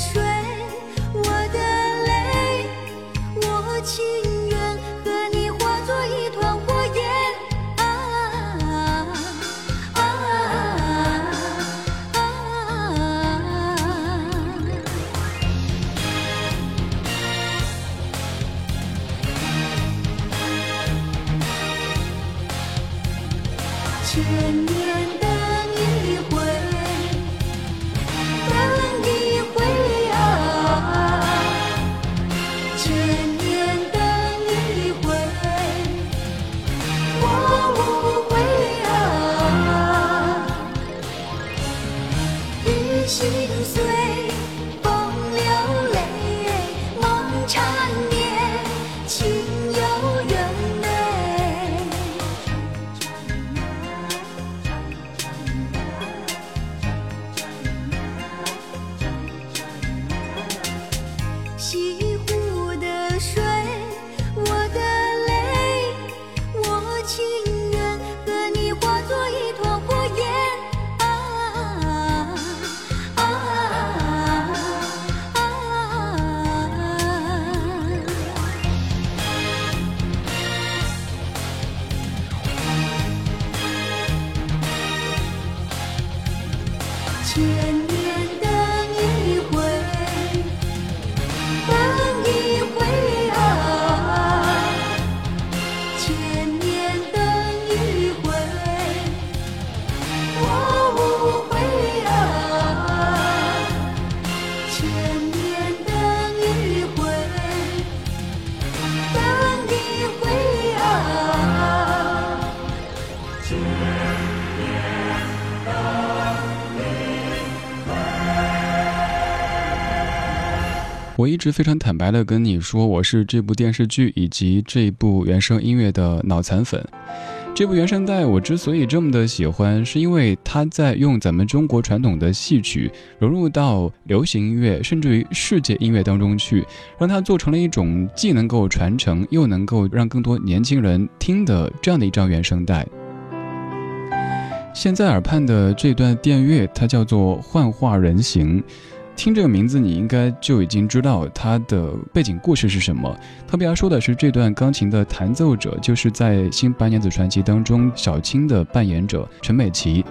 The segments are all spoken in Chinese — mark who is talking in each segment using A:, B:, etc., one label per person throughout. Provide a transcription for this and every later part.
A: 水，心碎。千
B: 我一直非常坦白的跟你说，我是这部电视剧以及这部原声音乐的脑残粉。这部原声带我之所以这么的喜欢，是因为它在用咱们中国传统的戏曲融入到流行音乐，甚至于世界音乐当中去，让它做成了一种既能够传承，又能够让更多年轻人听的这样的一张原声带。现在耳畔的这段电乐，它叫做《幻化人形》。听这个名字，你应该就已经知道它的背景故事是什么。特别要说的是，这段钢琴的弹奏者就是在《新白娘子传奇》当中小青的扮演者陈美琪。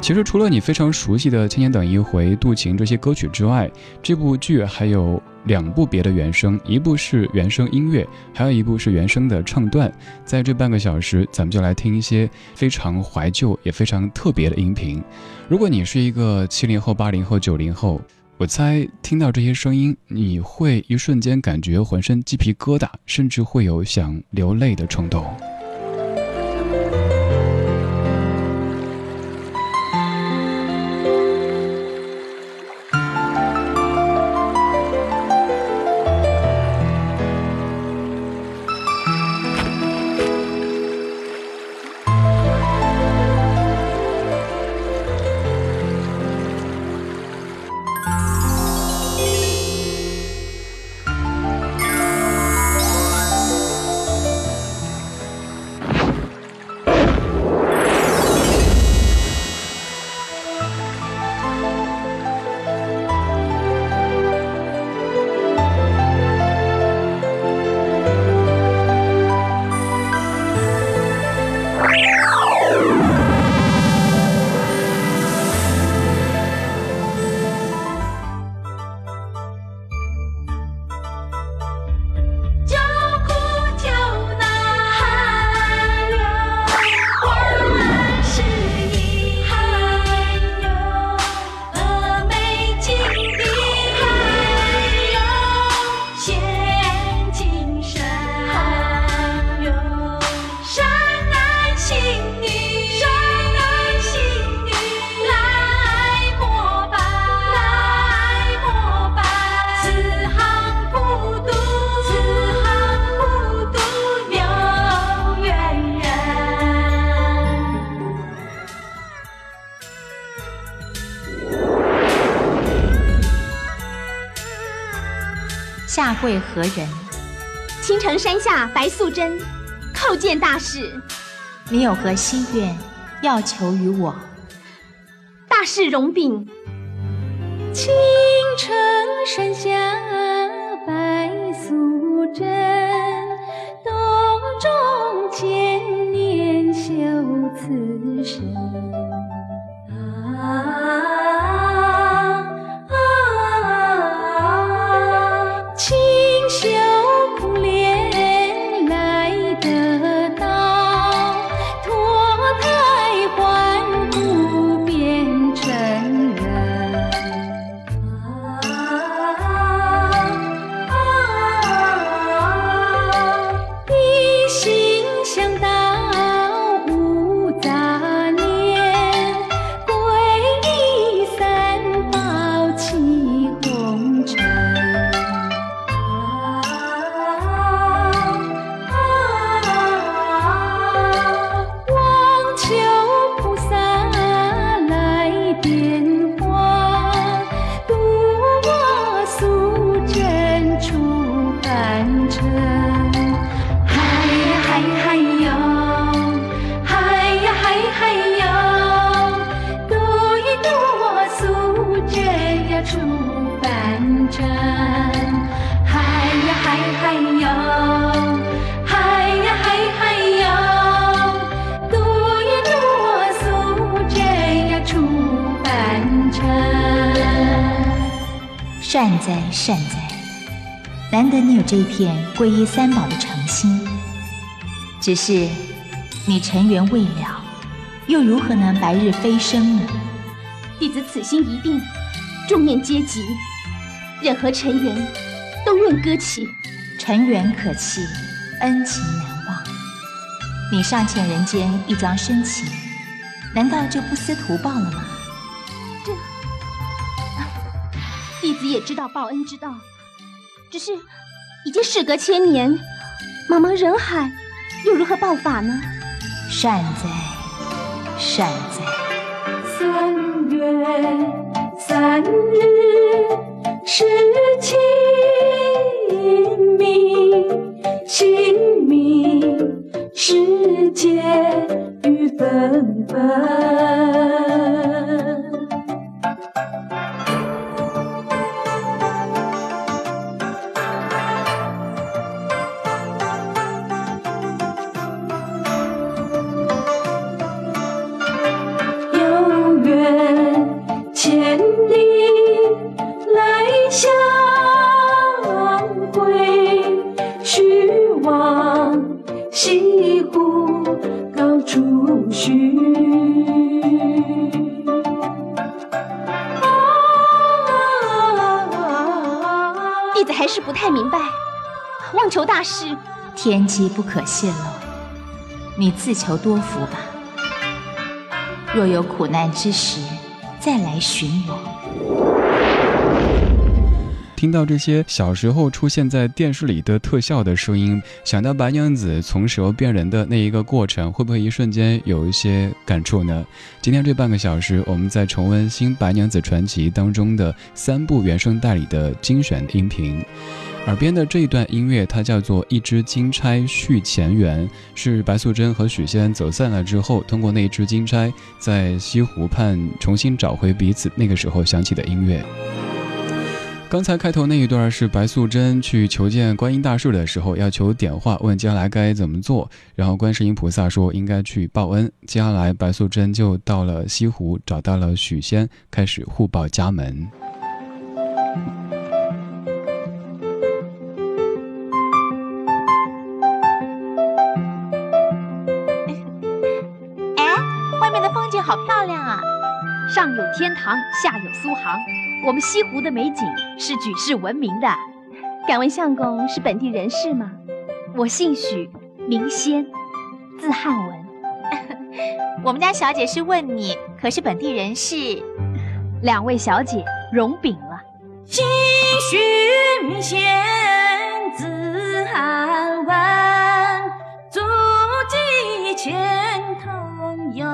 B: 其实，除了你非常熟悉的《千年等一回》《渡情》这些歌曲之外，这部剧还有两部别的原声，一部是原声音乐，还有一部是原声的唱段。在这半个小时，咱们就来听一些非常怀旧也非常特别的音频。如果你是一个七零后、八零后、九零后，我猜听到这些声音，你会一瞬间感觉浑身鸡皮疙瘩，甚至会有想流泪的冲动。
C: 下跪何人？
D: 青城山下白素贞，叩见大师。
C: 你有何心愿要求于我？
D: 大事容禀。
A: 青城山下白素贞，洞中千
C: 善哉善哉，难得你有这一片皈依三宝的诚心。只是你尘缘未了，又如何能白日飞升呢？
D: 弟子此心一定，众念皆极，任何尘缘都愿割弃。
C: 尘缘可弃，恩情难忘。你尚欠人间一桩深情，难道就不思图报了吗？
D: 弟子也知道报恩之道，只是已经事隔千年，茫茫人海，又如何报法呢？
C: 善哉，善哉。
A: 三月三日是清明，清明时节雨纷纷。
C: 求大事天机不可泄露，你自求多福吧。若有苦难之时，再来寻我。
B: 听到这些小时候出现在电视里的特效的声音，想到白娘子从蛇变人的那一个过程，会不会一瞬间有一些感触呢？今天这半个小时，我们在重温《新白娘子传奇》当中的三部原声带里的精选音频。耳边的这一段音乐，它叫做《一支金钗续前缘》，是白素贞和许仙走散了之后，通过那一支金钗，在西湖畔重新找回彼此那个时候响起的音乐。刚才开头那一段是白素贞去求见观音大士的时候，要求点化，问接下来该怎么做。然后观世音菩萨说应该去报恩。接下来白素贞就到了西湖，找到了许仙，开始互报家门。
C: 哎，外面的风景好漂亮啊！
E: 上有天堂，下有苏杭。我们西湖的美景是举世闻名的。
D: 敢问相公是本地人士吗？
E: 我姓许，名仙，字汉文。
C: 我们家小姐是问你，可是本地人士？
E: 两位小姐容禀了。
A: 姓许名仙，字汉文，足迹千通有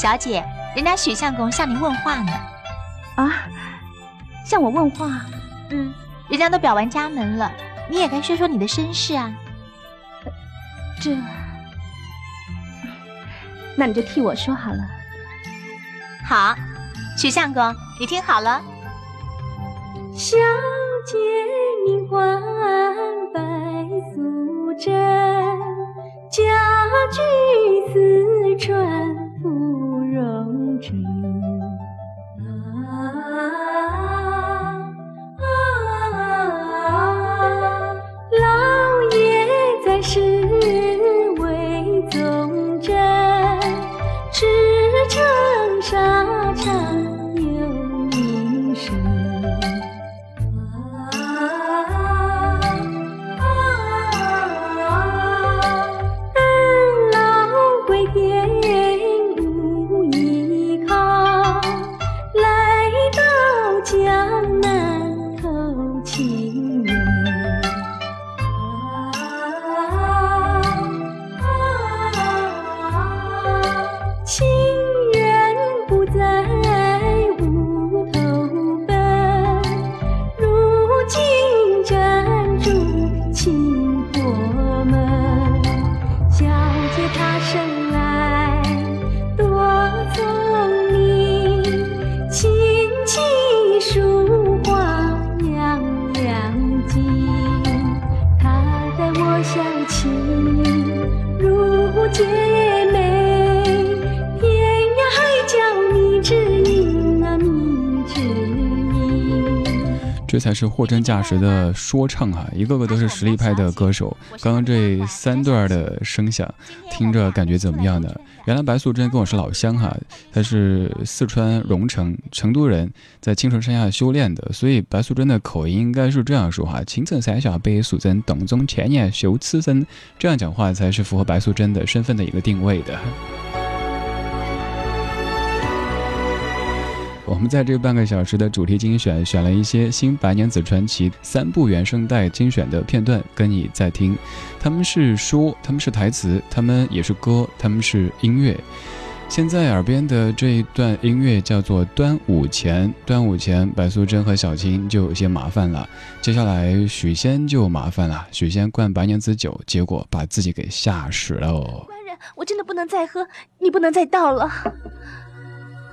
C: 小姐，人家许相公向您问话呢。
D: 啊，向我问话？
C: 嗯，人家都表完家门了，你也该说说你的身世啊。
D: 这，那你就替我说好了。
C: 好，许相公，你听好了。
A: 小姐名唤白素贞，家居四川芙记
B: 忆才是货真价实的说唱啊！一个个都是实力派的歌手。刚刚这三段的声响，听着感觉怎么样呢？原来白素贞跟我是老乡哈，她是四川荣成成都人，在青城山下修炼的，所以白素贞的口音应该是这样说哈：青城山下白素贞，洞中千年修此身。这样讲话才是符合白素贞的身份的一个定位的。我们在这半个小时的主题精选选了一些新白娘子传奇三部原声带精选的片段，跟你在听。他们是说，他们是台词，他们也是歌，他们是音乐。现在耳边的这一段音乐叫做《端午前》，端午前，白素贞和小青就有些麻烦了。接下来许仙就麻烦了，许仙灌白娘子酒，结果把自己给吓死了。
D: 官人，我真的不能再喝，你不能再倒了。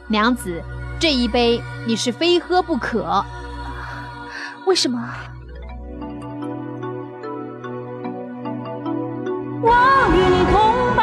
E: 娘子，这一杯你是非喝不可。
D: 为什么？
A: 我与你同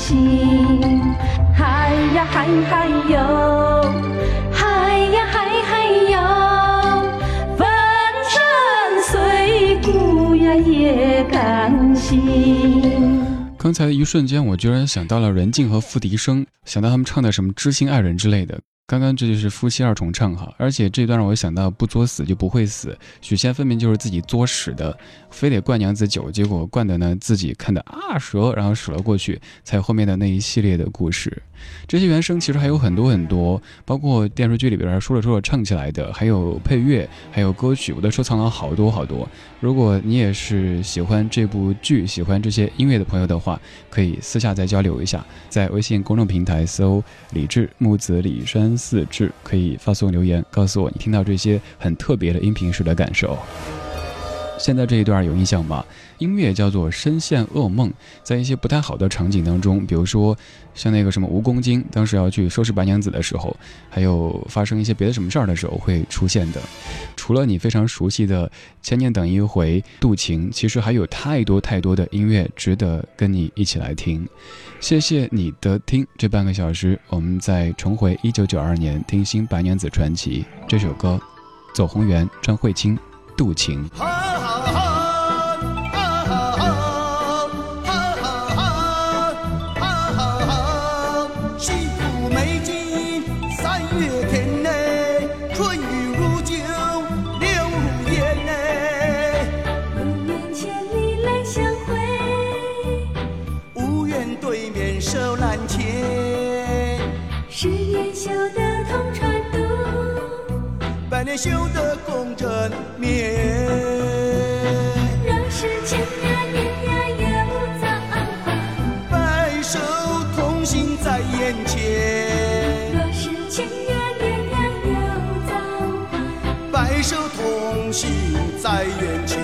A: 心。嗨呀嗨嗨哟，嗨呀嗨嗨哟，粉身碎骨呀也甘心。
B: 刚才一瞬间，我居然想到了任静和付笛声，想到他们唱的什么《知心爱人》之类的。刚刚这就是夫妻二重唱哈，而且这段让我想到不作死就不会死。许仙分明就是自己作死的，非得灌娘子酒，结果灌的呢自己看的啊折，然后使了过去，才有后面的那一系列的故事。这些原声其实还有很多很多，包括电视剧里边说着说着唱起来的，还有配乐，还有歌曲，我都收藏了好多好多。如果你也是喜欢这部剧、喜欢这些音乐的朋友的话，可以私下再交流一下，在微信公众平台搜“李志木子李山四至”，可以发送留言告诉我你听到这些很特别的音频时的感受。现在这一段有印象吗？音乐叫做深陷噩梦，在一些不太好的场景当中，比如说像那个什么蜈蚣精，当时要去收拾白娘子的时候，还有发生一些别的什么事儿的时候会出现的。除了你非常熟悉的《千年等一回》《渡情》，其实还有太多太多的音乐值得跟你一起来听。谢谢你的听，这半个小时我们再重回一九九二年听新白娘子传奇这首歌，走红缘，张慧清，《渡情》。
F: 修得共枕眠，
A: 若是千呀年呀又早
F: 白首同心在眼前。
A: 若是千呀年呀又早
F: 白首同心在眼前。